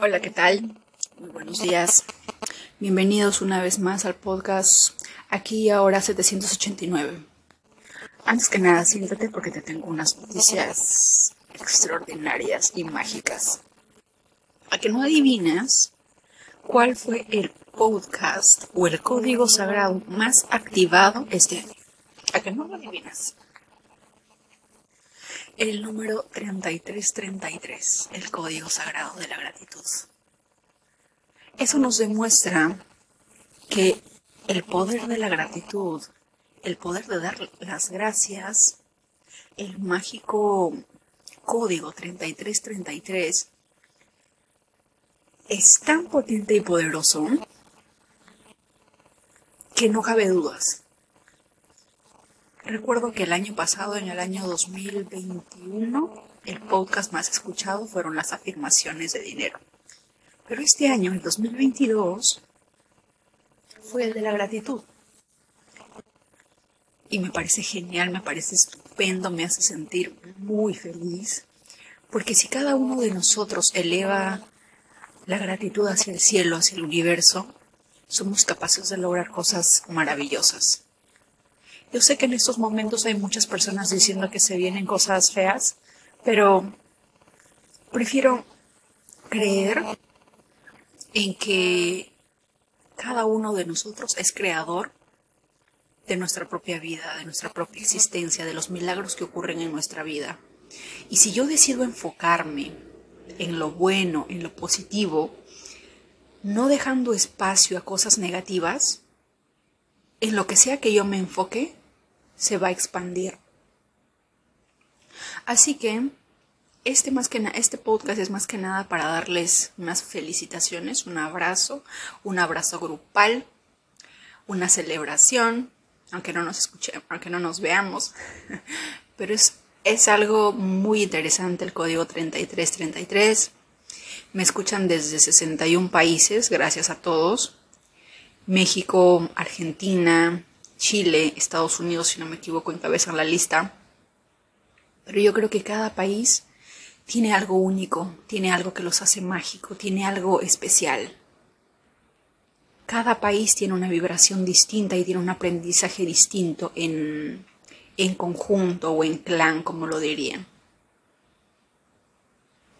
Hola, ¿qué tal? Muy buenos días. Bienvenidos una vez más al podcast aquí ahora 789. Antes que nada, siéntate porque te tengo unas noticias extraordinarias y mágicas. A que no adivinas cuál fue el podcast o el código sagrado más activado este año. A que no lo adivinas. El número 3333, el código sagrado de la gratitud. Eso nos demuestra que el poder de la gratitud, el poder de dar las gracias, el mágico código 3333 es tan potente y poderoso que no cabe dudas. Recuerdo que el año pasado, en el año 2021, el podcast más escuchado fueron las afirmaciones de dinero. Pero este año, el 2022, fue el de la gratitud. Y me parece genial, me parece estupendo, me hace sentir muy feliz. Porque si cada uno de nosotros eleva la gratitud hacia el cielo, hacia el universo, somos capaces de lograr cosas maravillosas. Yo sé que en estos momentos hay muchas personas diciendo que se vienen cosas feas, pero prefiero creer en que cada uno de nosotros es creador de nuestra propia vida, de nuestra propia existencia, de los milagros que ocurren en nuestra vida. Y si yo decido enfocarme en lo bueno, en lo positivo, no dejando espacio a cosas negativas, en lo que sea que yo me enfoque, se va a expandir. Así que este, más que este podcast es más que nada para darles unas felicitaciones, un abrazo, un abrazo grupal, una celebración, aunque no nos escuche, aunque no nos veamos, pero es, es algo muy interesante el código 3333. Me escuchan desde 61 países, gracias a todos. México, Argentina, Chile, Estados Unidos, si no me equivoco, encabezan la lista. Pero yo creo que cada país tiene algo único, tiene algo que los hace mágico, tiene algo especial. Cada país tiene una vibración distinta y tiene un aprendizaje distinto en, en conjunto o en clan, como lo dirían.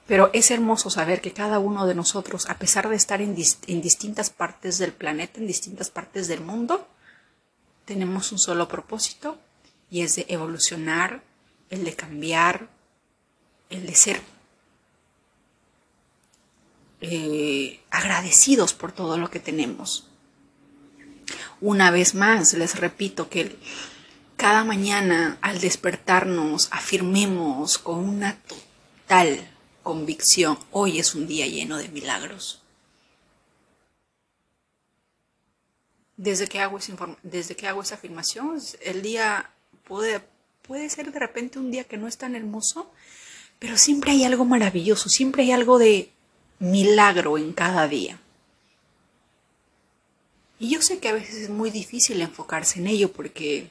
Pero es hermoso saber que cada uno de nosotros, a pesar de estar en, en distintas partes del planeta, en distintas partes del mundo, tenemos un solo propósito y es de evolucionar, el de cambiar, el de ser eh, agradecidos por todo lo que tenemos. Una vez más, les repito que cada mañana al despertarnos afirmemos con una total convicción, hoy es un día lleno de milagros. Desde que hago, desde que hago esa afirmación, el día puede, puede ser de repente un día que no es tan hermoso, pero siempre hay algo maravilloso, siempre hay algo de milagro en cada día. Y yo sé que a veces es muy difícil enfocarse en ello porque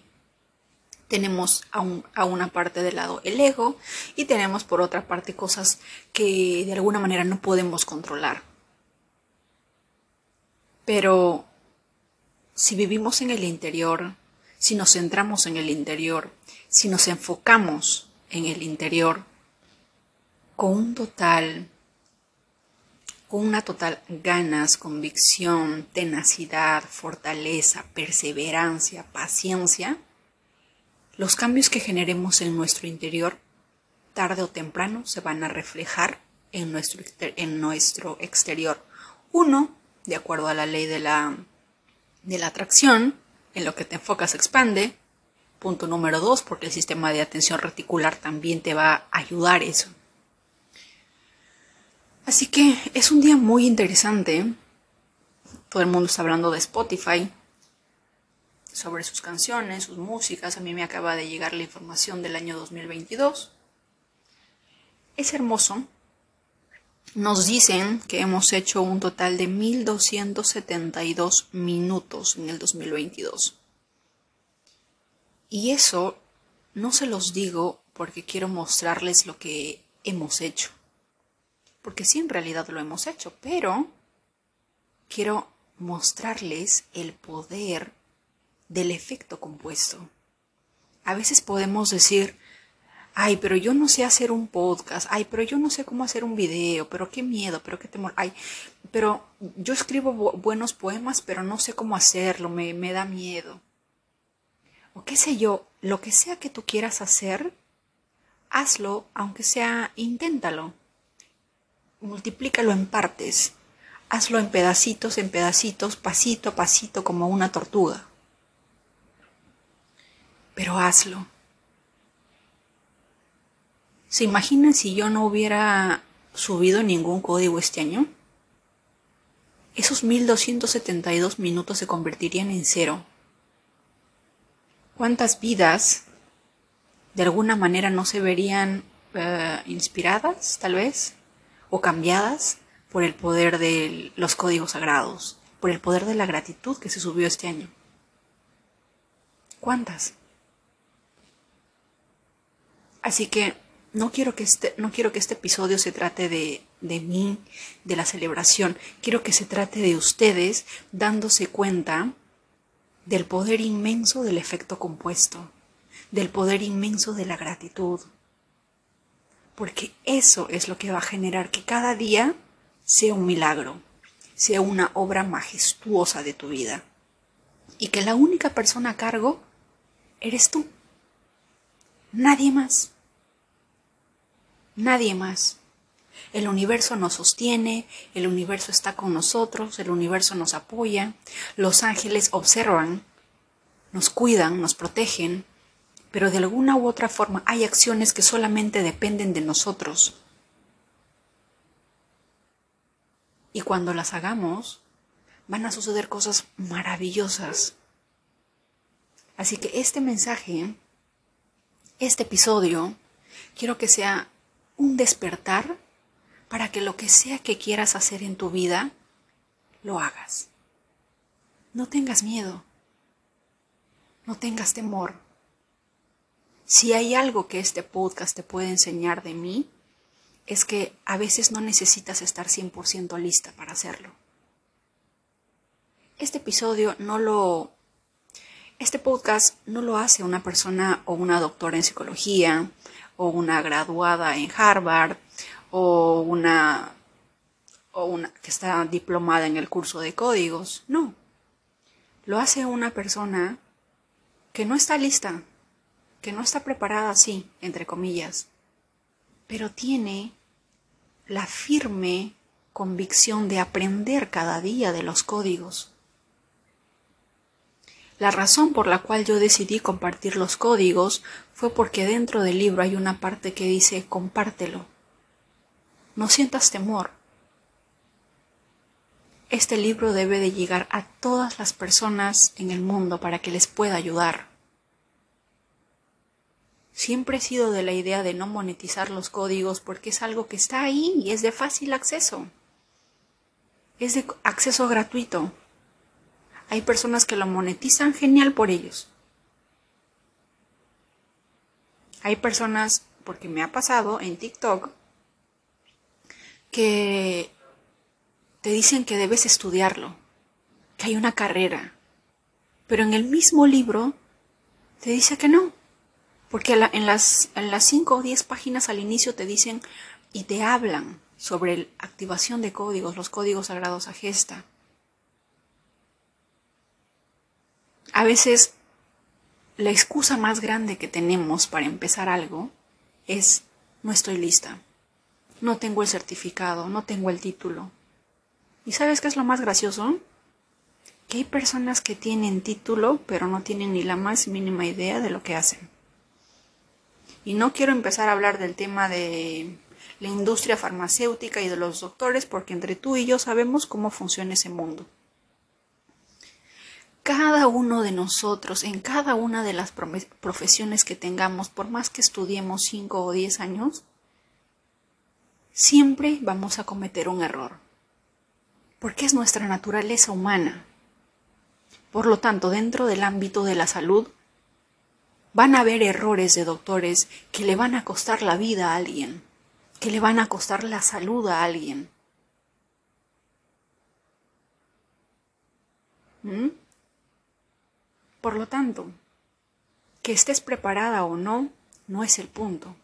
tenemos a, a, una parte del lado el ego y tenemos por otra parte cosas que de alguna manera no podemos controlar. Pero si vivimos en el interior, si nos centramos en el interior, si nos enfocamos en el interior, con un total, con una total ganas, convicción, tenacidad, fortaleza, perseverancia, paciencia, los cambios que generemos en nuestro interior, tarde o temprano, se van a reflejar en nuestro, en nuestro exterior. Uno, de acuerdo a la ley de la de la atracción, en lo que te enfocas expande. Punto número dos, porque el sistema de atención reticular también te va a ayudar eso. Así que es un día muy interesante. Todo el mundo está hablando de Spotify, sobre sus canciones, sus músicas. A mí me acaba de llegar la información del año 2022. Es hermoso nos dicen que hemos hecho un total de 1272 minutos en el 2022. Y eso no se los digo porque quiero mostrarles lo que hemos hecho, porque sí en realidad lo hemos hecho, pero quiero mostrarles el poder del efecto compuesto. A veces podemos decir, ay, pero yo no sé hacer un podcast, ay, pero yo no sé cómo hacer un video, pero qué miedo, pero qué temor, ay, pero yo escribo buenos poemas, pero no sé cómo hacerlo, me, me da miedo. O qué sé yo, lo que sea que tú quieras hacer, hazlo, aunque sea, inténtalo. Multiplícalo en partes. Hazlo en pedacitos, en pedacitos, pasito a pasito, como una tortuga. Pero hazlo. ¿Se imaginan si yo no hubiera subido ningún código este año? Esos 1272 minutos se convertirían en cero. ¿Cuántas vidas de alguna manera no se verían eh, inspiradas, tal vez, o cambiadas por el poder de los códigos sagrados, por el poder de la gratitud que se subió este año? ¿Cuántas? Así que no quiero que este, no quiero que este episodio se trate de, de mí, de la celebración. Quiero que se trate de ustedes dándose cuenta del poder inmenso del efecto compuesto, del poder inmenso de la gratitud. Porque eso es lo que va a generar que cada día sea un milagro, sea una obra majestuosa de tu vida. Y que la única persona a cargo eres tú. Nadie más. Nadie más. El universo nos sostiene, el universo está con nosotros, el universo nos apoya, los ángeles observan, nos cuidan, nos protegen, pero de alguna u otra forma hay acciones que solamente dependen de nosotros. Y cuando las hagamos, van a suceder cosas maravillosas. Así que este mensaje, este episodio, quiero que sea un despertar para que lo que sea que quieras hacer en tu vida, lo hagas. No tengas miedo. No tengas temor. Si hay algo que este podcast te puede enseñar de mí, es que a veces no necesitas estar 100% lista para hacerlo. Este episodio no lo... Este podcast no lo hace una persona o una doctora en psicología o una graduada en Harvard o una o una que está diplomada en el curso de códigos. No. Lo hace una persona que no está lista, que no está preparada así, entre comillas, pero tiene la firme convicción de aprender cada día de los códigos. La razón por la cual yo decidí compartir los códigos fue porque dentro del libro hay una parte que dice compártelo. No sientas temor. Este libro debe de llegar a todas las personas en el mundo para que les pueda ayudar. Siempre he sido de la idea de no monetizar los códigos porque es algo que está ahí y es de fácil acceso. Es de acceso gratuito. Hay personas que lo monetizan genial por ellos. Hay personas, porque me ha pasado en TikTok, que te dicen que debes estudiarlo, que hay una carrera, pero en el mismo libro te dice que no, porque en las, en las 5 o 10 páginas al inicio te dicen y te hablan sobre la activación de códigos, los códigos sagrados a gesta. A veces la excusa más grande que tenemos para empezar algo es no estoy lista, no tengo el certificado, no tengo el título. ¿Y sabes qué es lo más gracioso? Que hay personas que tienen título pero no tienen ni la más mínima idea de lo que hacen. Y no quiero empezar a hablar del tema de la industria farmacéutica y de los doctores porque entre tú y yo sabemos cómo funciona ese mundo cada uno de nosotros, en cada una de las profesiones que tengamos, por más que estudiemos 5 o 10 años, siempre vamos a cometer un error, porque es nuestra naturaleza humana. Por lo tanto, dentro del ámbito de la salud, van a haber errores de doctores que le van a costar la vida a alguien, que le van a costar la salud a alguien. ¿Mm? Por lo tanto, que estés preparada o no, no es el punto.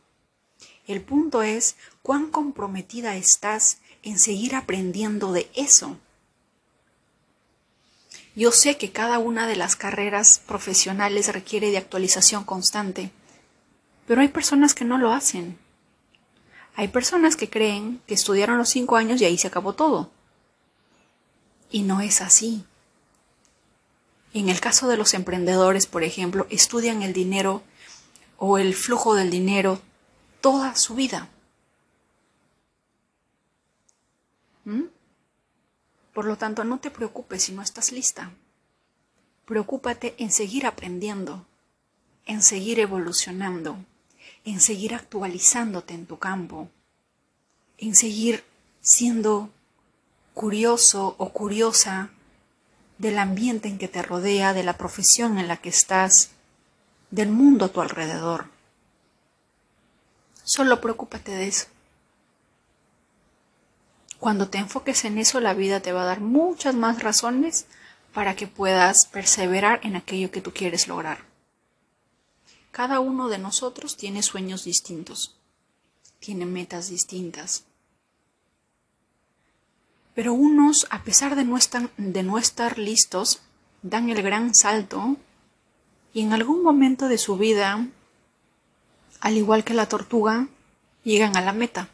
El punto es cuán comprometida estás en seguir aprendiendo de eso. Yo sé que cada una de las carreras profesionales requiere de actualización constante, pero hay personas que no lo hacen. Hay personas que creen que estudiaron los cinco años y ahí se acabó todo. Y no es así. En el caso de los emprendedores, por ejemplo, estudian el dinero o el flujo del dinero toda su vida. ¿Mm? Por lo tanto, no te preocupes si no estás lista. Preocúpate en seguir aprendiendo, en seguir evolucionando, en seguir actualizándote en tu campo, en seguir siendo curioso o curiosa del ambiente en que te rodea, de la profesión en la que estás, del mundo a tu alrededor. Solo preocúpate de eso. Cuando te enfoques en eso, la vida te va a dar muchas más razones para que puedas perseverar en aquello que tú quieres lograr. Cada uno de nosotros tiene sueños distintos, tiene metas distintas. Pero unos, a pesar de no, estar, listos, dan el gran salto y en algún momento de su vida, al igual que la tortuga, llegan a la meta.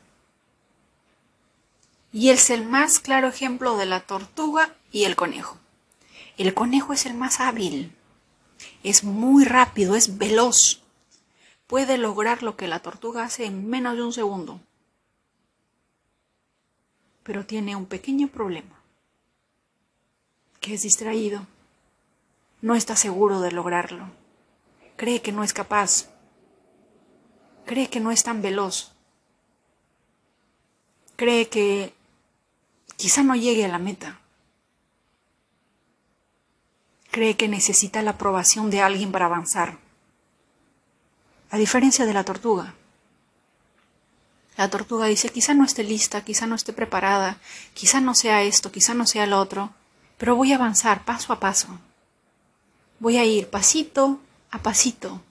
Y es el más claro ejemplo de la tortuga y el conejo. El conejo es el más hábil, es muy rápido, es veloz. Puede lograr lo que la tortuga hace en menos de un segundo. Pero tiene un pequeño problema, que es distraído. No está seguro de lograrlo. Cree que no es capaz. Cree que no es tan veloz. Cree que quizá no llegue a la meta. Cree que necesita la aprobación de alguien para avanzar. A diferencia de la tortuga. La tortuga dice, quizá no esté lista, quizá no esté preparada, quizá no sea esto, quizá no sea lo otro, pero voy a avanzar paso a paso. Voy a ir pasito a pasito,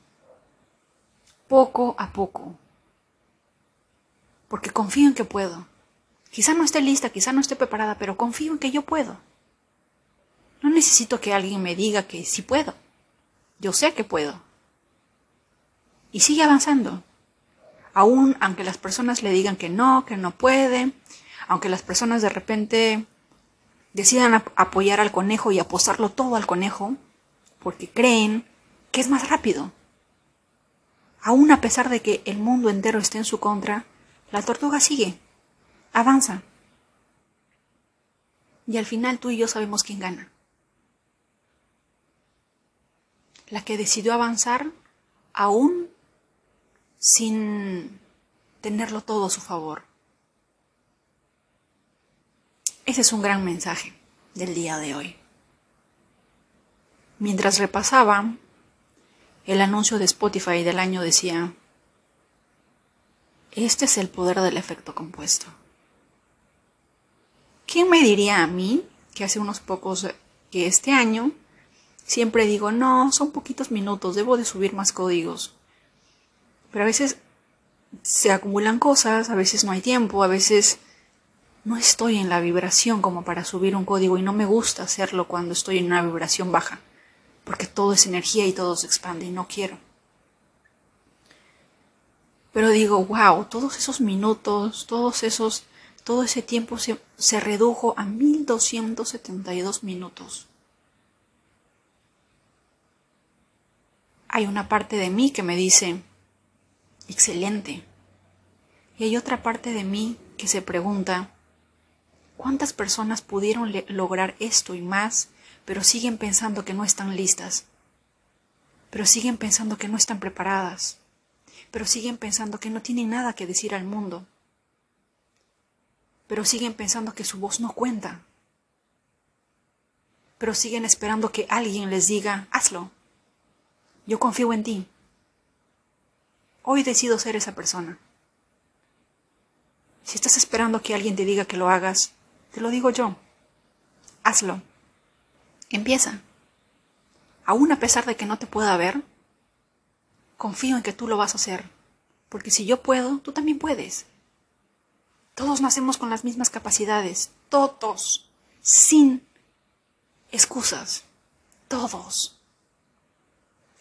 poco a poco, porque confío en que puedo. Quizá no esté lista, quizá no esté preparada, pero confío en que yo puedo. No necesito que alguien me diga que sí puedo. Yo sé que puedo. Y sigue avanzando. Aún aunque las personas le digan que no, que no puede, aunque las personas de repente decidan apoyar al conejo y apostarlo todo al conejo, porque creen que es más rápido. Aún a pesar de que el mundo entero esté en su contra, la tortuga sigue, avanza. Y al final tú y yo sabemos quién gana. La que decidió avanzar aún sin tenerlo todo a su favor. Ese es un gran mensaje del día de hoy. Mientras repasaba el anuncio de Spotify del año decía, este es el poder del efecto compuesto. ¿Quién me diría a mí que hace unos pocos, que este año siempre digo, no, son poquitos minutos, debo de subir más códigos? Pero a veces se acumulan cosas, a veces no hay tiempo, a veces no estoy en la vibración como para subir un código y no me gusta hacerlo cuando estoy en una vibración baja porque todo es energía y todo se expande y no quiero. Pero digo, wow, todos esos minutos, todos esos, todo ese tiempo se, se redujo a 1272 minutos. Hay una parte de mí que me dice, excelente. Y hay otra parte de mí que se pregunta, ¿cuántas personas pudieron lograr esto y más pero siguen pensando que no están listas, pero siguen pensando que no están preparadas, pero siguen pensando que no tienen nada que decir al mundo, pero siguen pensando que su voz no cuenta, pero siguen esperando que alguien les diga, hazlo, yo confío en ti. Hoy decido ser esa persona. Si estás esperando que alguien te diga que lo hagas, te lo digo yo. Hazlo. Empieza. Aún a pesar de que no te pueda ver, confío en que tú lo vas a hacer. Porque si yo puedo, tú también puedes. Todos nacemos con las mismas capacidades. Todos. Sin excusas. Todos.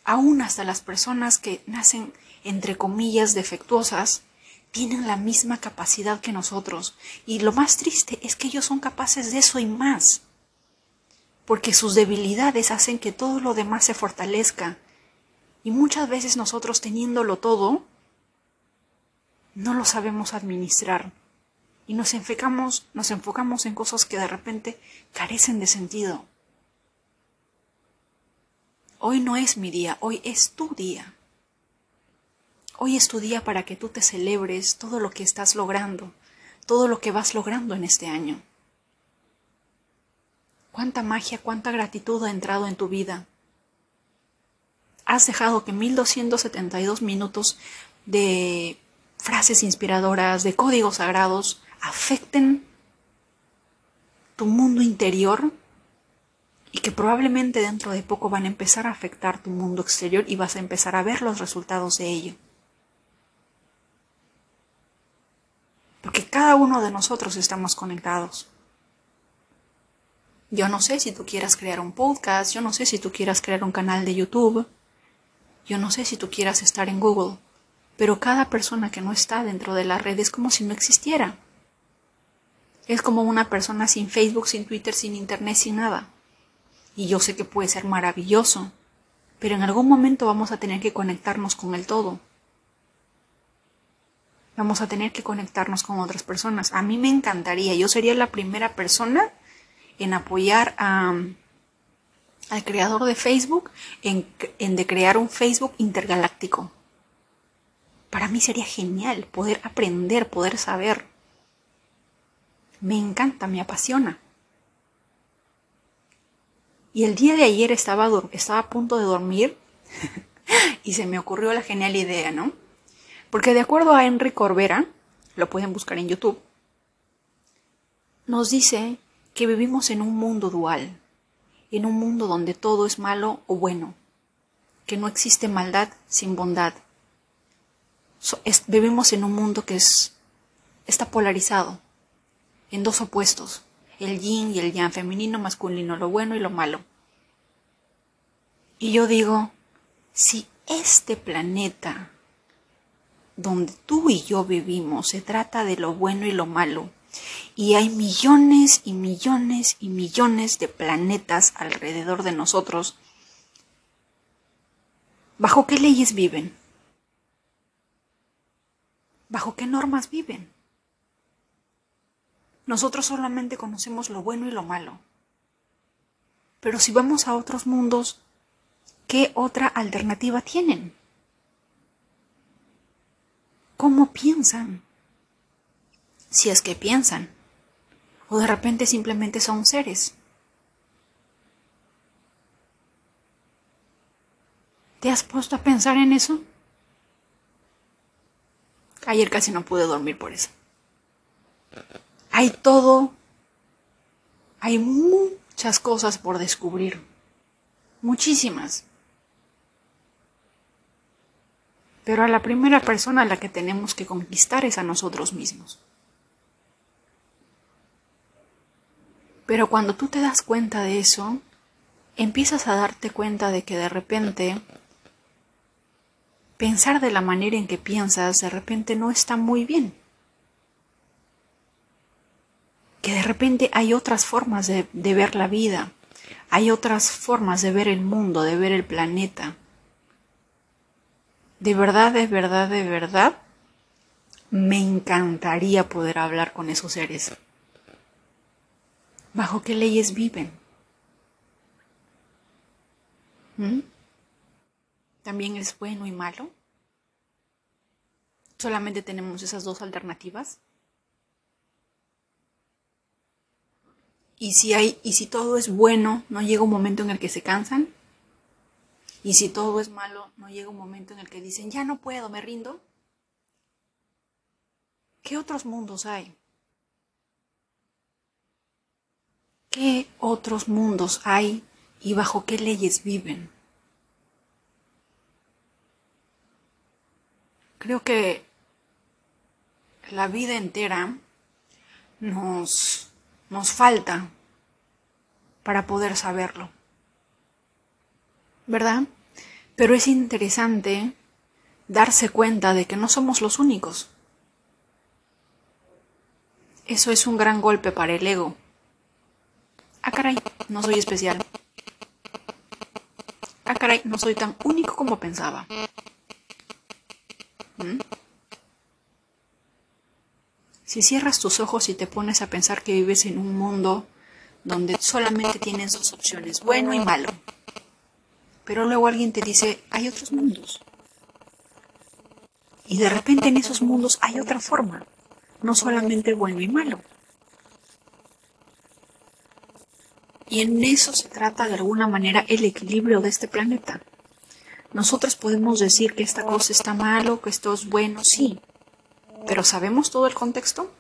Aún hasta las personas que nacen, entre comillas, defectuosas, tienen la misma capacidad que nosotros. Y lo más triste es que ellos son capaces de eso y más. Porque sus debilidades hacen que todo lo demás se fortalezca. Y muchas veces nosotros teniéndolo todo, no lo sabemos administrar. Y nos enfocamos, nos enfocamos en cosas que de repente carecen de sentido. Hoy no es mi día, hoy es tu día. Hoy es tu día para que tú te celebres todo lo que estás logrando, todo lo que vas logrando en este año. Cuánta magia, cuánta gratitud ha entrado en tu vida. Has dejado que 1272 minutos de frases inspiradoras, de códigos sagrados, afecten tu mundo interior y que probablemente dentro de poco van a empezar a afectar tu mundo exterior y vas a empezar a ver los resultados de ello. Porque cada uno de nosotros estamos conectados. Yo no sé si tú quieras crear un podcast, yo no sé si tú quieras crear un canal de YouTube, yo no sé si tú quieras estar en Google, pero cada persona que no está dentro de la red es como si no existiera. Es como una persona sin Facebook, sin Twitter, sin Internet, sin nada. Y yo sé que puede ser maravilloso, pero en algún momento vamos a tener que conectarnos con el todo vamos a tener que conectarnos con otras personas. A mí me encantaría, yo sería la primera persona en apoyar al creador de Facebook en, en de crear un Facebook intergaláctico. Para mí sería genial poder aprender, poder saber. Me encanta, me apasiona. Y el día de ayer estaba, estaba a punto de dormir y se me ocurrió la genial idea, ¿no? Porque de acuerdo a Henry Corbera, lo pueden buscar en YouTube, nos dice que vivimos en un mundo dual, en un mundo donde todo es malo o bueno, que no existe maldad sin bondad. vivimos en un mundo que es, está polarizado en dos opuestos, el yin y el yang, femenino, masculino, lo bueno y lo malo. Y yo digo, si este planeta donde tú y yo vivimos se trata de lo bueno y lo malo. Y hay millones y millones y millones de planetas alrededor de nosotros. ¿Bajo qué leyes viven? ¿Bajo qué normas viven? Nosotros solamente conocemos lo bueno y lo malo. Pero si vamos a otros mundos, ¿qué otra alternativa tienen? Cómo piensan. Si es que piensan. O de repente simplemente son seres. ¿Te has puesto a pensar en eso? Ayer casi no pude dormir por eso. Hay todo, hay muchas cosas por descubrir, muchísimas. Pero a la primera persona a la que tenemos que conquistar es a nosotros mismos. Pero cuando tú te das cuenta de eso, empiezas a darte cuenta de que de repente pensar de la manera en que piensas de repente no está muy bien. Que de repente hay otras formas de, de ver la vida, hay otras formas de ver el mundo, de ver el planeta de verdad, de verdad, de verdad, me encantaría poder hablar con esos seres. ¿Bajo qué leyes viven? ¿Mm? ¿También es bueno y malo? ¿Solamente tenemos esas dos alternativas? Y si hay, y si todo es bueno, ¿no llega un momento en el que se cansan? Y si todo es malo, ¿no llega un momento en el que dicen, ya no puedo, me rindo? ¿qué otros mundos hay? ¿Qué otros mundos hay y bajo qué leyes viven? Creo que la vida entera nos, nos falta para poder saberlo. ¿Verdad? Pero es interesante darse cuenta de que no somos los únicos. Eso es un gran golpe para el ego. Ah, caray, no soy especial. Ah, caray, no soy tan único como pensaba. ¿Mm? Si cierras tus ojos y te pones a pensar que vives en un mundo donde solamente tienes dos opciones, bueno y malo, pero luego alguien te dice, hay otros mundos. Y de repente en esos mundos hay otra forma, no solamente bueno y malo. Y en eso se trata de alguna manera el equilibrio de este planeta. Nosotros podemos decir que esta cosa está malo, que esto es bueno, sí, pero ¿sabemos todo el contexto?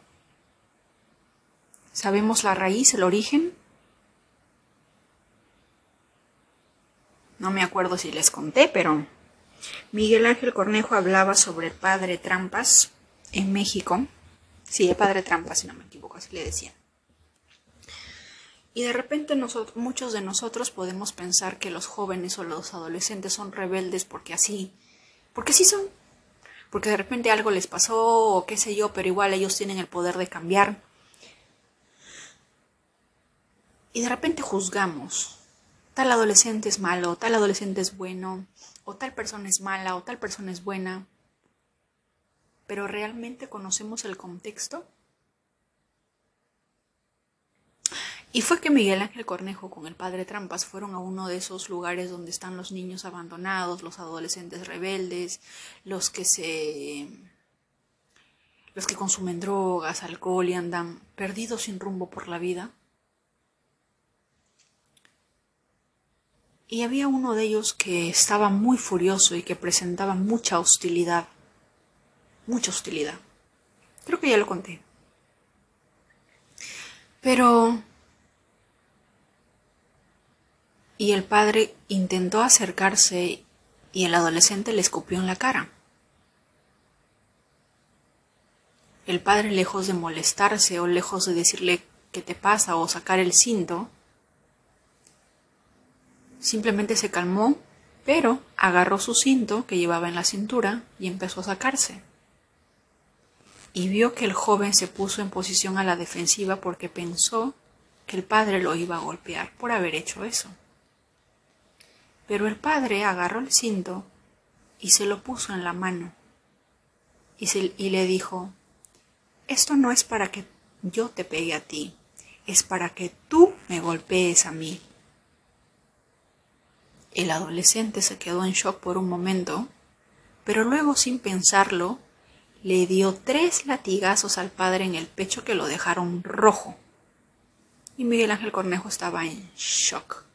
¿Sabemos la raíz, el origen? No me acuerdo si les conté, pero Miguel Ángel Cornejo hablaba sobre padre Trampas en México. Sí, el padre Trampas, si no me equivoco, así le decía. Y de repente nosotros, muchos de nosotros podemos pensar que los jóvenes o los adolescentes son rebeldes porque así, porque sí son, porque de repente algo les pasó o qué sé yo, pero igual ellos tienen el poder de cambiar. Y de repente juzgamos, tal adolescente es malo, tal adolescente es bueno, o tal persona es mala, o tal persona es buena. Pero ¿realmente conocemos el contexto? Y fue que Miguel Ángel Cornejo con el padre Trampas fueron a uno de esos lugares donde están los niños abandonados, los adolescentes rebeldes, los que se los que consumen drogas, alcohol y andan perdidos sin rumbo por la vida. Y había uno de ellos que estaba muy furioso y que presentaba mucha hostilidad. Mucha hostilidad. Creo que ya lo conté. Pero y el padre intentó acercarse y el adolescente le escupió en la cara. El padre, lejos de molestarse o lejos de decirle qué te pasa o sacar el cinto, simplemente se calmó, pero agarró su cinto que llevaba en la cintura y empezó a sacarse. Y vio que el joven se puso en posición a la defensiva porque pensó que el padre lo iba a golpear por haber hecho eso. Pero el padre agarró el cinto y se lo puso en la mano y, y le dijo, esto no es para que yo te pegue a ti, es para que tú me golpees a mí. El adolescente se quedó en shock por un momento, pero luego sin pensarlo, le dio tres latigazos al padre en el pecho que lo dejaron rojo. Y Miguel Ángel Cornejo estaba en shock.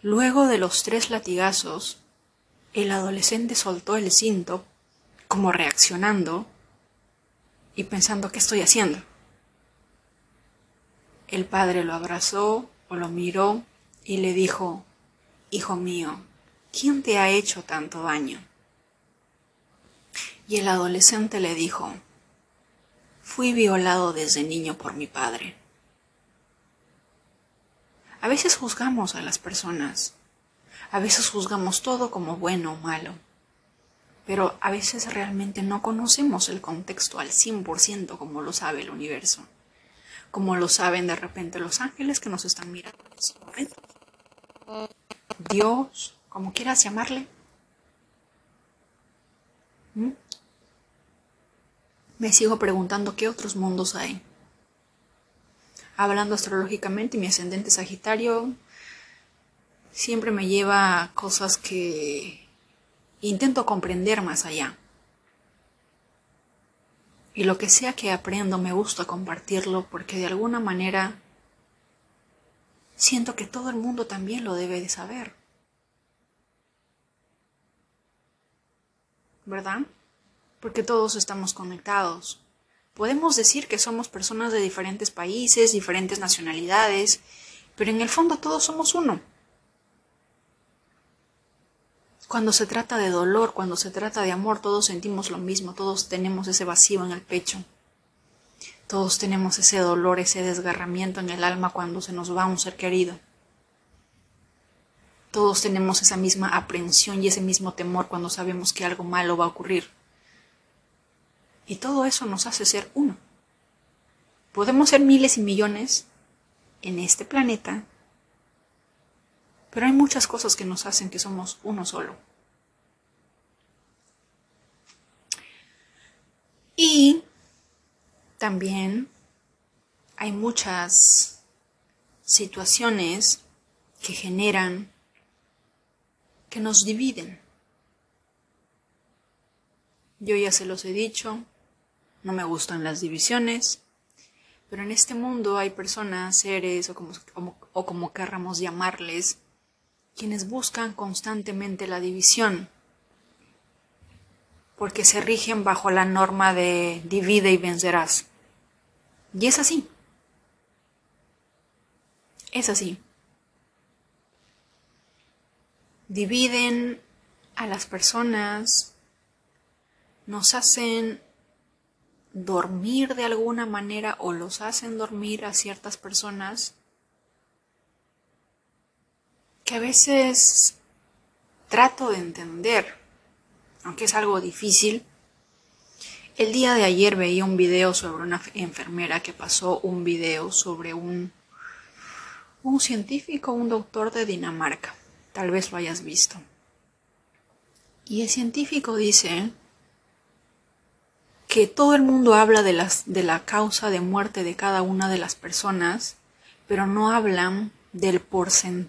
Luego de los tres latigazos, el adolescente soltó el cinto, como reaccionando y pensando qué estoy haciendo. El padre lo abrazó lo miró y le dijo, Hijo mío, ¿quién te ha hecho tanto daño? Y el adolescente le dijo, Fui violado desde niño por mi padre. A veces juzgamos a las personas, a veces juzgamos todo como bueno o malo, pero a veces realmente no conocemos el contexto al 100% como lo sabe el universo, como lo saben de repente los ángeles que nos están mirando en ese momento. Dios, como quieras llamarle. ¿Mm? Me sigo preguntando qué otros mundos hay hablando astrológicamente, mi ascendente Sagitario siempre me lleva a cosas que intento comprender más allá. Y lo que sea que aprendo me gusta compartirlo porque de alguna manera siento que todo el mundo también lo debe de saber. ¿Verdad? porque todos estamos conectados. Podemos decir que somos personas de diferentes países, diferentes nacionalidades, pero en el fondo todos somos uno. Cuando se trata de dolor, cuando se trata de amor, todos sentimos lo mismo, todos tenemos ese vacío en el pecho. Todos tenemos ese dolor, ese desgarramiento en el alma cuando se nos va un ser querido. Todos tenemos esa misma aprensión y ese mismo temor cuando sabemos que algo malo va a ocurrir. Y todo eso nos hace ser uno. Podemos ser miles y millones en este planeta, pero hay muchas cosas que nos hacen que somos uno solo. Y también hay muchas situaciones que generan, que nos dividen. Yo ya se los he dicho, no me gustan las divisiones, pero en este mundo hay personas, seres o como, o como querramos llamarles, quienes buscan constantemente la división, porque se rigen bajo la norma de divide y vencerás. Y es así. Es así. Dividen a las personas, nos hacen dormir de alguna manera o los hacen dormir a ciertas personas que a veces trato de entender, aunque es algo difícil. El día de ayer veía un video sobre una enfermera que pasó un video sobre un, un científico, un doctor de Dinamarca. Tal vez lo hayas visto. Y el científico dice que todo el mundo habla de, las, de la causa de muerte de cada una de las personas, pero no hablan del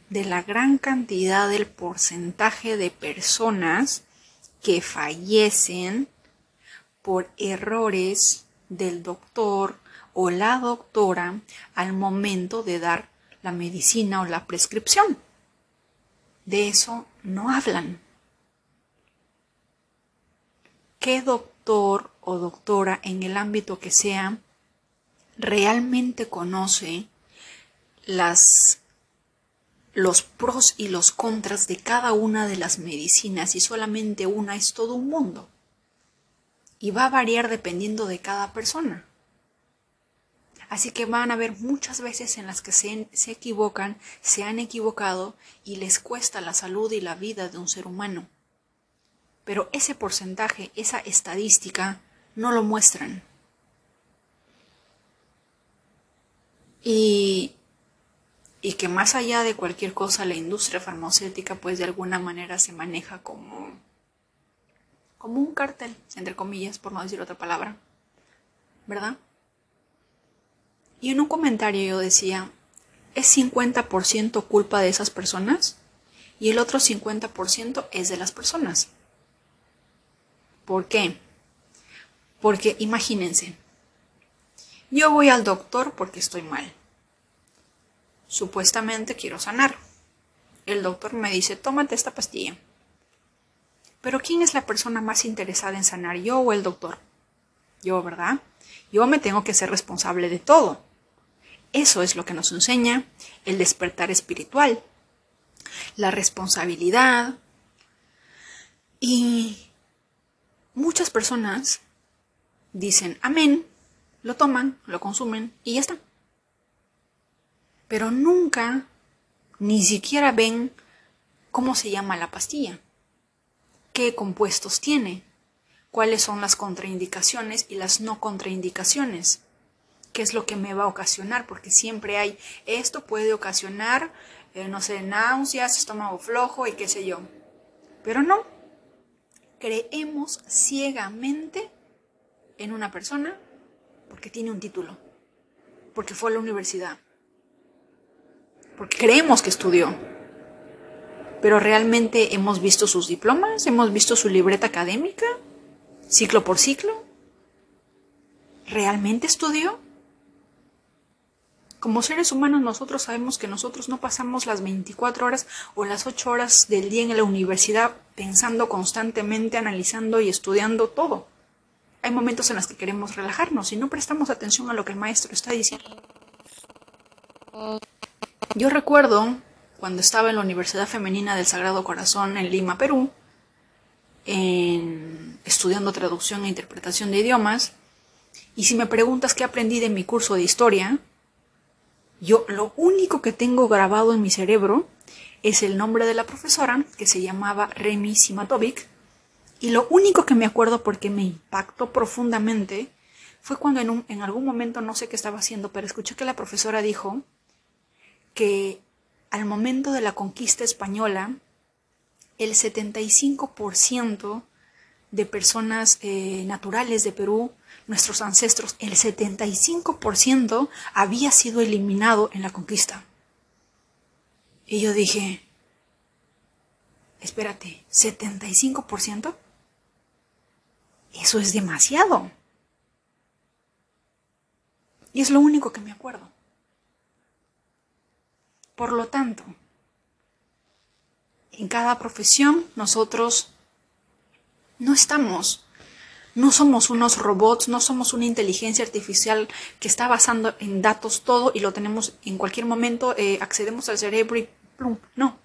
de la gran cantidad del porcentaje de personas que fallecen por errores del doctor o la doctora al momento de dar la medicina o la prescripción. De eso no hablan. ¿Qué doctor o doctora en el ámbito que sea realmente conoce las los pros y los contras de cada una de las medicinas y solamente una es todo un mundo. Y va a variar dependiendo de cada persona. Así que van a haber muchas veces en las que se, se, equivocan, se han equivocado y les cuesta la salud y la vida de un ser humano. Pero ese porcentaje, esa estadística, no lo muestran. Y y que más allá de cualquier cosa la industria farmacéutica pues de alguna manera se maneja como como un cartel, entre comillas, por no decir otra palabra, ¿verdad? Y en un comentario yo decía, ¿es 50% culpa de esas personas? Y el otro 50% es de las personas. ¿Por qué? Porque imagínense, yo voy al doctor porque estoy mal Supuestamente quiero sanar. El doctor me dice, tómate esta pastilla. Pero ¿quién es la persona más interesada en sanar, yo o el doctor? Yo, ¿verdad? Yo me tengo que ser responsable de todo. Eso es lo que nos enseña el despertar espiritual, la responsabilidad. Y muchas personas dicen amén, lo toman, lo consumen y ya está pero nunca ni siquiera ven cómo se llama la pastilla, qué compuestos tiene, cuáles son las contraindicaciones y las no contraindicaciones, qué es lo que me va a ocasionar, porque siempre hay, esto puede ocasionar, eh, no sé, náuseas, estómago flojo y qué sé yo. Pero no, creemos ciegamente en una persona porque tiene un título, porque fue a la universidad, porque creemos que estudió. Pero realmente hemos visto sus diplomas, hemos visto su libreta académica, ciclo por ciclo. ¿Realmente estudió? Como seres humanos nosotros sabemos que nosotros no pasamos las 24 horas o las 8 horas del día en la universidad pensando constantemente, analizando y estudiando todo. hay momentos en los que queremos relajarnos y no prestamos atención a lo que el maestro está diciendo. Yo recuerdo cuando estaba en la Universidad Femenina del Sagrado Corazón en Lima, Perú, estudiando traducción e interpretación de idiomas, y si me preguntas qué aprendí de mi curso de historia, yo lo único que tengo grabado en mi cerebro es el nombre de la profesora, que se llamaba Remy Simatovic, y lo único que me acuerdo porque me impactó profundamente fue cuando en, en algún momento no sé qué estaba haciendo, pero escuché que la profesora dijo que al momento de la conquista española, el 75% de personas eh, naturales de Perú, nuestros ancestros, el 75% había sido eliminado en la conquista. Y yo dije, espérate, ¿75%? Eso es demasiado. Y es lo único que me acuerdo. Por lo tanto, en cada profesión nosotros no estamos, no somos unos robots, no somos una inteligencia artificial que está basando en datos todo y lo tenemos en cualquier momento, eh, accedemos al cerebro y plum, no.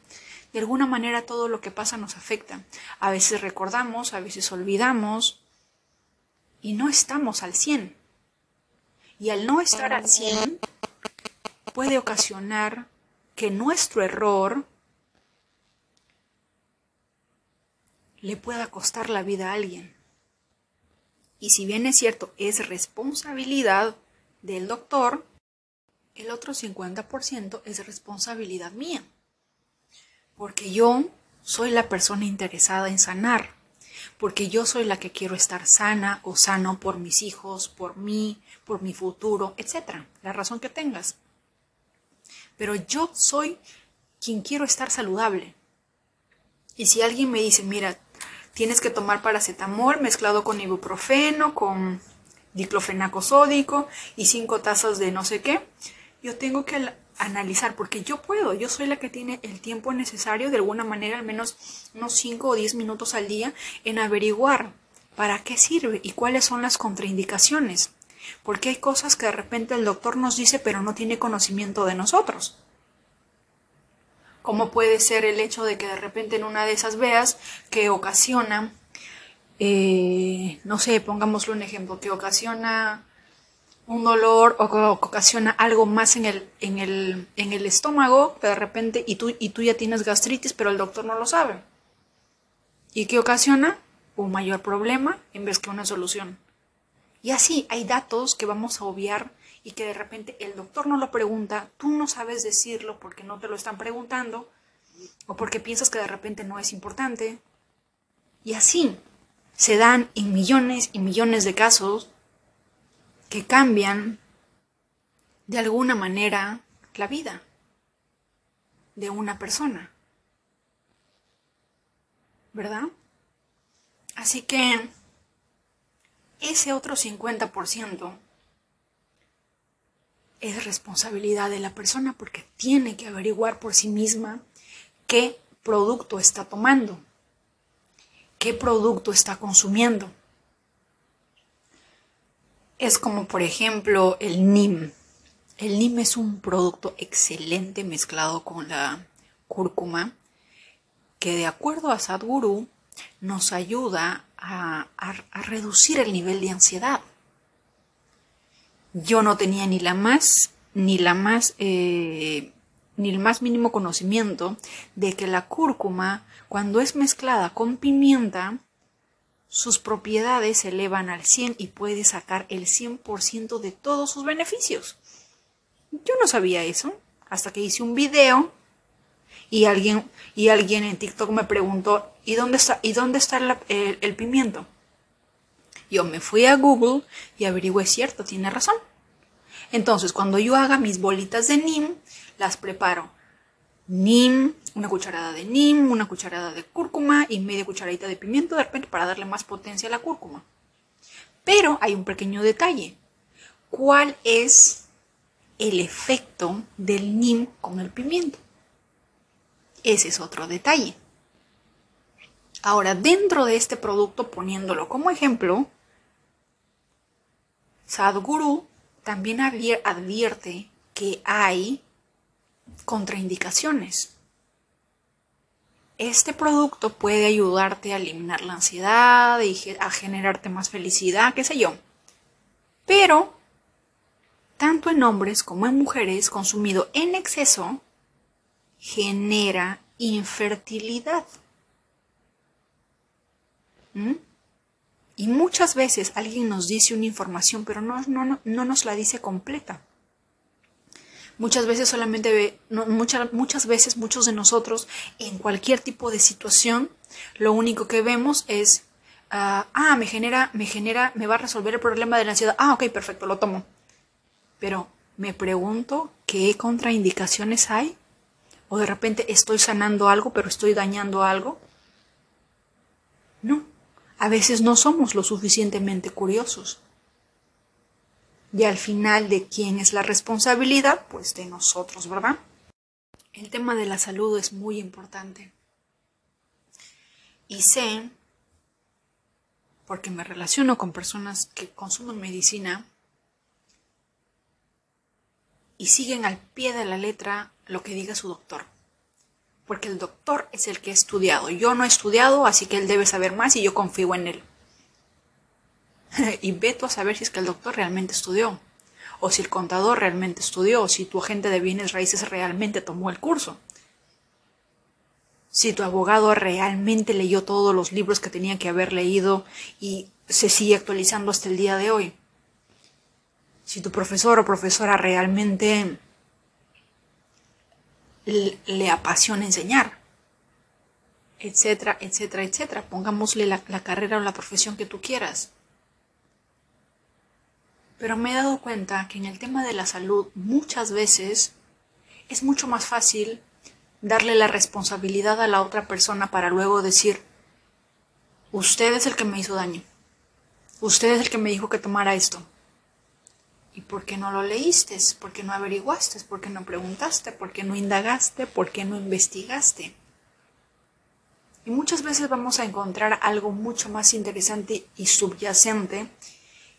De alguna manera todo lo que pasa nos afecta. A veces recordamos, a veces olvidamos y no estamos al 100. Y al no estar al 100 puede ocasionar que nuestro error le pueda costar la vida a alguien. Y si bien es cierto, es responsabilidad del doctor, el otro 50% es responsabilidad mía. Porque yo soy la persona interesada en sanar. Porque yo soy la que quiero estar sana o sano por mis hijos, por mí, por mi futuro, etc. La razón que tengas pero yo soy quien quiero estar saludable. Y si alguien me dice, mira, tienes que tomar paracetamol mezclado con ibuprofeno, con diclofenaco sódico y cinco tazas de no sé qué, yo tengo que analizar, porque yo puedo, yo soy la que tiene el tiempo necesario, de alguna manera, al menos unos 5 o 10 minutos al día, en averiguar para qué sirve y cuáles son las contraindicaciones porque hay cosas que de repente el doctor nos dice pero no tiene conocimiento de nosotros. ¿Cómo puede ser el hecho de que de repente en una de esas veas que ocasiona, eh, no sé, pongámosle un ejemplo, que ocasiona un dolor o que ocasiona algo más en el, en el, en el estómago, de repente, y tú, y tú ya tienes gastritis, pero el doctor no lo sabe. ¿Y qué ocasiona? Un mayor problema en vez que una solución. Y así hay datos que vamos a obviar y que de repente el doctor no lo pregunta, tú no sabes decirlo porque no te lo están preguntando o porque piensas que de repente no es importante. Y así se dan en millones y millones de casos que cambian de alguna manera la vida de una persona. ¿Verdad? Así que ese otro 50% es responsabilidad de la persona porque tiene que averiguar por sí misma qué producto está tomando, qué producto está consumiendo. Es como por ejemplo el NIM. El NIM es un producto excelente mezclado con la cúrcuma que de acuerdo a Sadhguru nos ayuda a, reducir el nivel de ansiedad. Yo no tenía ni la más, ni la más, eh, ni el más mínimo conocimiento de que la cúrcuma, cuando es mezclada con pimienta, sus propiedades se elevan al 100 y puede sacar el 100% de todos sus beneficios. Yo no sabía eso hasta que hice un video y alguien, y alguien en TikTok me preguntó, ¿y dónde está, ¿y dónde está el, el, pimiento? Yo me fui a Google y averigüé, cierto, tiene razón. Entonces, cuando yo haga mis bolitas de NIM, las preparo. NIM, una cucharada de NIM, una cucharada de cúrcuma y media cucharadita de pimiento de repente para darle más potencia a la cúrcuma. Pero hay un pequeño detalle. ¿Cuál es el efecto del NIM con el pimiento? Ese es otro detalle. Ahora, dentro de este producto, poniéndolo como ejemplo, Sadhguru también advierte que hay contraindicaciones. Este producto puede ayudarte a eliminar la ansiedad y a generarte más felicidad, qué sé yo. Pero, tanto en hombres como en mujeres, consumido en exceso, genera infertilidad. Y muchas veces alguien nos dice una información, pero no, no, no nos la dice completa. Muchas veces solamente, muchas, muchas veces muchos de nosotros en cualquier tipo de situación, lo único que vemos es, ah, ah, me genera, me genera, me va a resolver el problema de la ansiedad. Ah, ok, perfecto, lo tomo. Pero me pregunto qué contraindicaciones hay. O de repente estoy sanando algo, pero estoy dañando algo. No, a veces no somos lo suficientemente curiosos. Y al final, ¿de quién es la responsabilidad? Pues de nosotros, ¿verdad? El tema de la salud es muy importante. Y sé, porque me relaciono con personas que consumen medicina y siguen al pie de la letra lo que diga su doctor. Porque el doctor es el que ha estudiado. Yo no he estudiado, así que él debe saber más y yo confío en él. y veto a saber si es que el doctor realmente estudió, o si el contador realmente estudió, o si tu agente de bienes raíces realmente tomó el curso. Si tu abogado realmente leyó todos los libros que tenía que haber leído y se sigue actualizando hasta el día de hoy. Si tu profesor o profesora realmente le apasiona enseñar, etcétera, etcétera, etcétera. Pongámosle la, la carrera o la profesión que tú quieras. Pero me he dado cuenta que en el tema de la salud muchas veces es mucho más fácil darle la responsabilidad a la otra persona para luego decir, usted es el que me hizo daño, usted es el que me dijo que tomara esto. ¿Y por qué no lo leíste? ¿Por qué no averiguaste? ¿Por qué no preguntaste? ¿Por qué no indagaste? ¿Por qué no investigaste? Y muchas veces vamos a encontrar algo mucho más interesante y subyacente,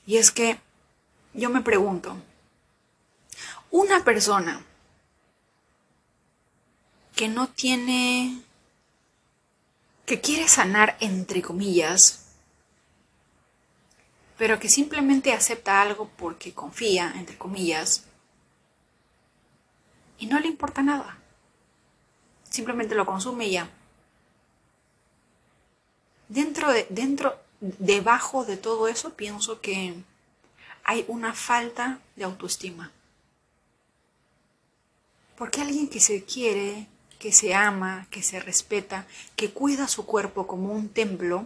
y es que yo me pregunto, una persona que no tiene, que quiere sanar entre comillas, pero que simplemente acepta algo porque confía, entre comillas, y no le importa nada. Simplemente lo consume y ya. Dentro de, dentro, debajo de todo eso, pienso que hay una falta de autoestima. Porque alguien que se quiere, que se ama, que se respeta, que cuida su cuerpo como un templo,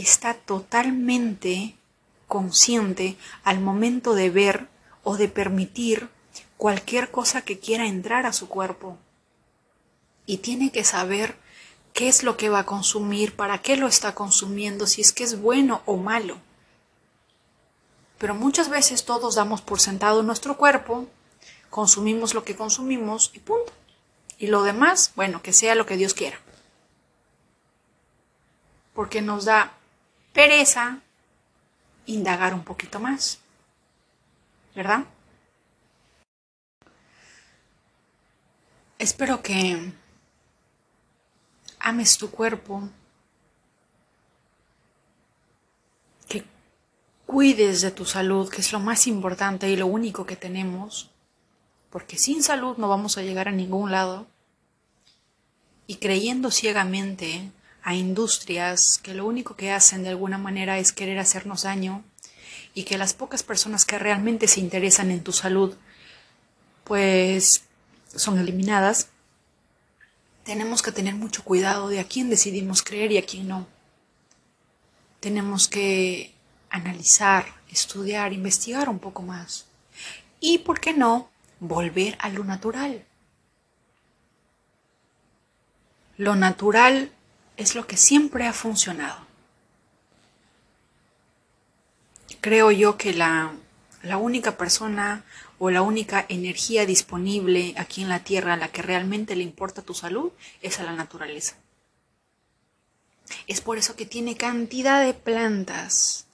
está totalmente consciente al momento de ver o de permitir cualquier cosa que quiera entrar a su cuerpo. Y tiene que saber qué es lo que va a consumir, para qué lo está consumiendo, si es que es bueno o malo. Pero muchas veces todos damos por sentado nuestro cuerpo, consumimos lo que consumimos y punto. Y lo demás, bueno, que sea lo que Dios quiera. Porque nos da pereza indagar un poquito más. ¿Verdad? Espero que ames tu cuerpo, cuides de tu salud, que es lo más importante y lo único que tenemos, porque sin salud no vamos a llegar a ningún lado, y creyendo ciegamente a industrias que lo único que hacen de alguna manera es querer hacernos daño, y que las pocas personas que realmente se interesan en tu salud, pues son eliminadas, tenemos que tener mucho cuidado de a quién decidimos creer y a quién no. Tenemos que analizar, estudiar, investigar un poco más. Y, ¿por qué no?, volver a lo natural. Lo natural es lo que siempre ha funcionado. Creo yo que la, la única persona o la única energía disponible aquí en la Tierra a la que realmente le importa tu salud es a la naturaleza. Es por eso que tiene cantidad de plantas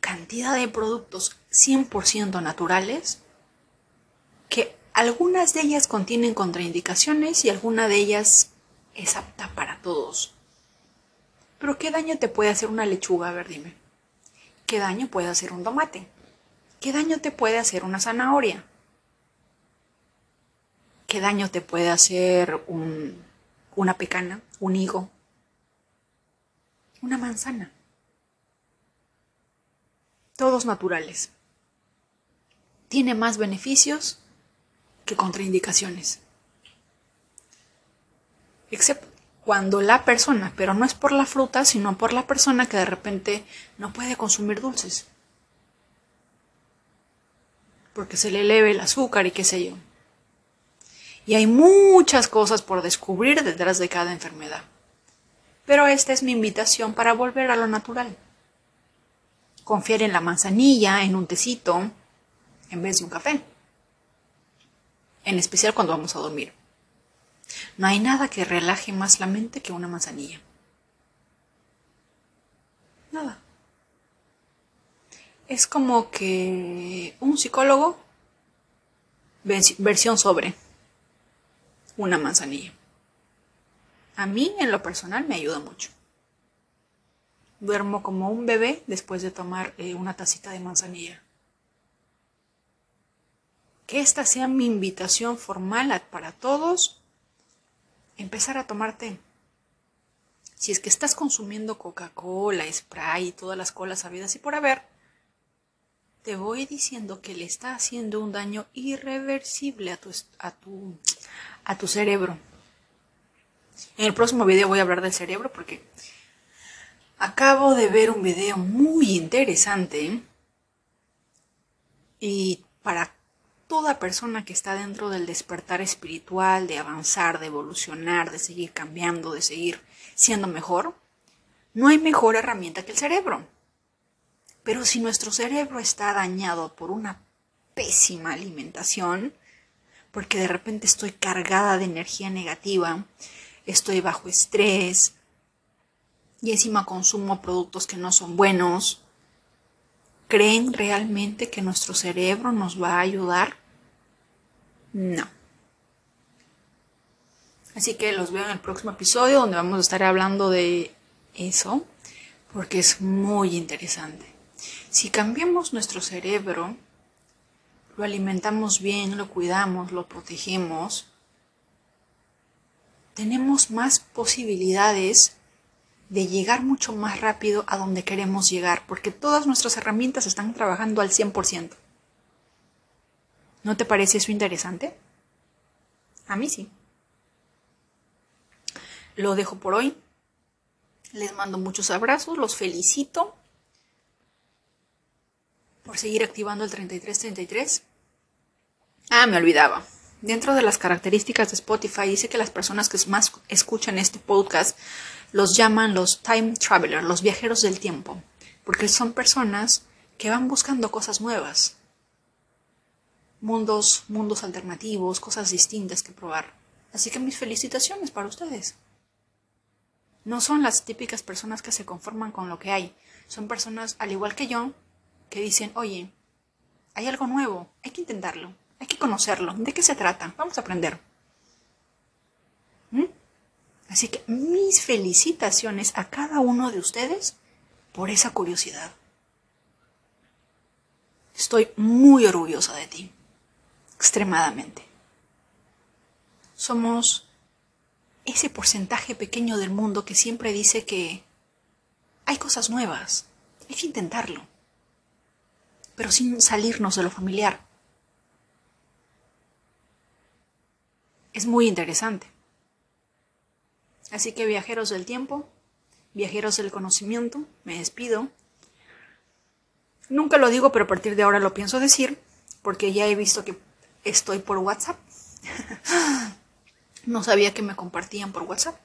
cantidad de productos 100% naturales que algunas de ellas contienen contraindicaciones y alguna de ellas es apta para todos. Pero ¿qué daño te puede hacer una lechuga? A ver, dime. ¿Qué daño puede hacer un tomate? ¿Qué daño te puede hacer una zanahoria? ¿Qué daño te puede hacer un, una pecana, un higo, una manzana? Todos naturales. Tiene más beneficios que contraindicaciones. Excepto cuando la persona, pero no es por la fruta, sino por la persona que de repente no puede consumir dulces. Porque se le eleve el azúcar y qué sé yo. Y hay muchas cosas por descubrir detrás de cada enfermedad. Pero esta es mi invitación para volver a lo natural. Confiar en la manzanilla, en un tecito, en vez de un café. En especial cuando vamos a dormir. No hay nada que relaje más la mente que una manzanilla. Nada. Es como que un psicólogo, versión sobre una manzanilla. A mí, en lo personal, me ayuda mucho. Duermo como un bebé después de tomar eh, una tacita de manzanilla. Que esta sea mi invitación formal para todos empezar a tomarte. Si es que estás consumiendo Coca-Cola, Sprite y todas las colas habidas y por haber, te voy diciendo que le está haciendo un daño irreversible a tu, a tu, a tu cerebro. En el próximo video voy a hablar del cerebro porque acabo de ver un video muy interesante y para toda persona que está dentro del despertar espiritual, de avanzar, de evolucionar, de seguir cambiando, de seguir siendo mejor, no hay mejor herramienta que el cerebro. Pero si nuestro cerebro está dañado por una pésima alimentación, porque de repente estoy cargada de energía negativa, estoy bajo estrés y encima consumo productos que no son buenos, ¿Creen realmente que nuestro cerebro nos va a ayudar? No. Así que los veo en el próximo episodio donde vamos a estar hablando de eso, porque es muy interesante. Si cambiamos nuestro cerebro, lo alimentamos bien, lo cuidamos, lo protegemos, tenemos más posibilidades de llegar mucho más rápido a donde queremos llegar, porque todas nuestras herramientas están trabajando al 100%. ¿No te parece eso interesante? A mí sí. Lo dejo por hoy. Les mando muchos abrazos, los felicito por seguir activando el 3333. Ah, me olvidaba. Dentro de las características de Spotify dice que las personas que más escuchan este podcast los llaman los time travelers, los viajeros del tiempo, porque son personas que van buscando cosas nuevas, mundos, mundos alternativos, cosas distintas que probar. Así que mis felicitaciones para ustedes. No son las típicas personas que se conforman con lo que hay, son personas al igual que yo que dicen, oye, hay algo nuevo, hay que intentarlo, hay que conocerlo, ¿de qué se trata? Vamos a aprender. ¿Mm? Así que mis felicitaciones a cada uno de ustedes por esa curiosidad. Estoy muy orgullosa de ti, extremadamente. Somos ese porcentaje pequeño del mundo que siempre dice que hay cosas nuevas, hay que intentarlo, pero sin salirnos de lo familiar. Es muy interesante. Así que viajeros del tiempo, viajeros del conocimiento, me despido. Nunca lo digo, pero a partir de ahora lo pienso decir, porque ya he visto que estoy por WhatsApp. no sabía que me compartían por WhatsApp.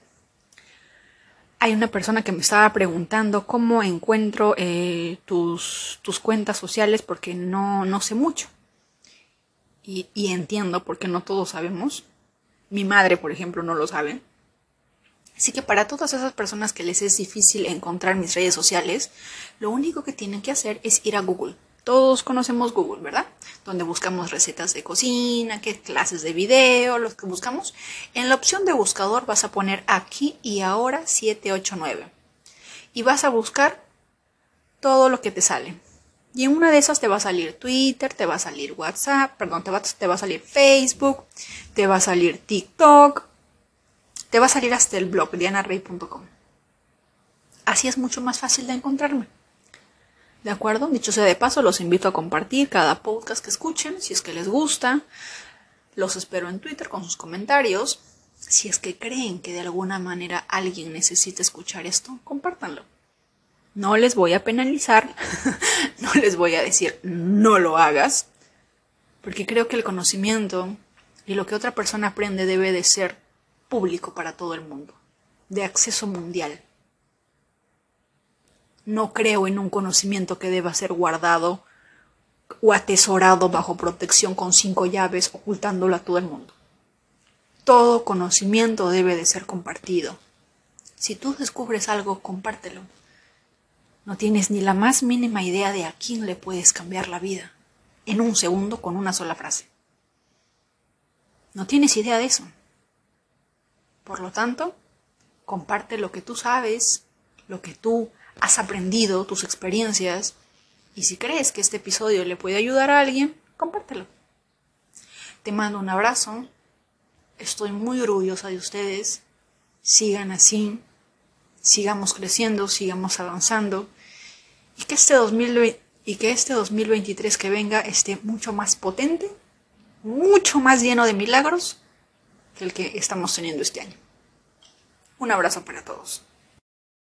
Hay una persona que me estaba preguntando cómo encuentro eh, tus, tus, cuentas sociales porque no, no sé mucho. Y, y entiendo porque no todos sabemos. Mi madre, por ejemplo, no lo sabe Así que para todas esas personas que les es difícil encontrar mis redes sociales, lo único que tienen que hacer es ir a Google. Todos conocemos Google, ¿verdad? Donde buscamos recetas de cocina, qué clases de video, los que buscamos. En la opción de buscador vas a poner aquí y ahora 789. Y vas a buscar todo lo que te sale. Y en una de esas te va a salir Twitter, te va a salir WhatsApp, perdón, te va, te va a salir Facebook, te va a salir TikTok, te va a salir hasta el blog dianarey.com. Así es mucho más fácil de encontrarme. ¿De acuerdo? Dicho sea de paso, los invito a compartir cada podcast que escuchen, si es que les gusta. Los espero en Twitter con sus comentarios. Si es que creen que de alguna manera alguien necesita escuchar esto, compártanlo. No les voy a penalizar, no les voy a decir no lo hagas, porque creo que el conocimiento y lo que otra persona aprende debe de ser público para todo el mundo, de acceso mundial. No creo en un conocimiento que deba ser guardado o atesorado bajo protección con cinco llaves, ocultándolo a todo el mundo. Todo conocimiento debe de ser compartido. Si tú descubres algo, compártelo. No tienes ni la más mínima idea de a quién le puedes cambiar la vida en un segundo con una sola frase. No tienes idea de eso. Por lo tanto, comparte lo que tú sabes, lo que tú has aprendido, tus experiencias, y si crees que este episodio le puede ayudar a alguien, compártelo. Te mando un abrazo, estoy muy orgullosa de ustedes, sigan así, sigamos creciendo, sigamos avanzando, y que este, y que este 2023 que venga esté mucho más potente, mucho más lleno de milagros que el que estamos teniendo este año. Un abrazo para todos.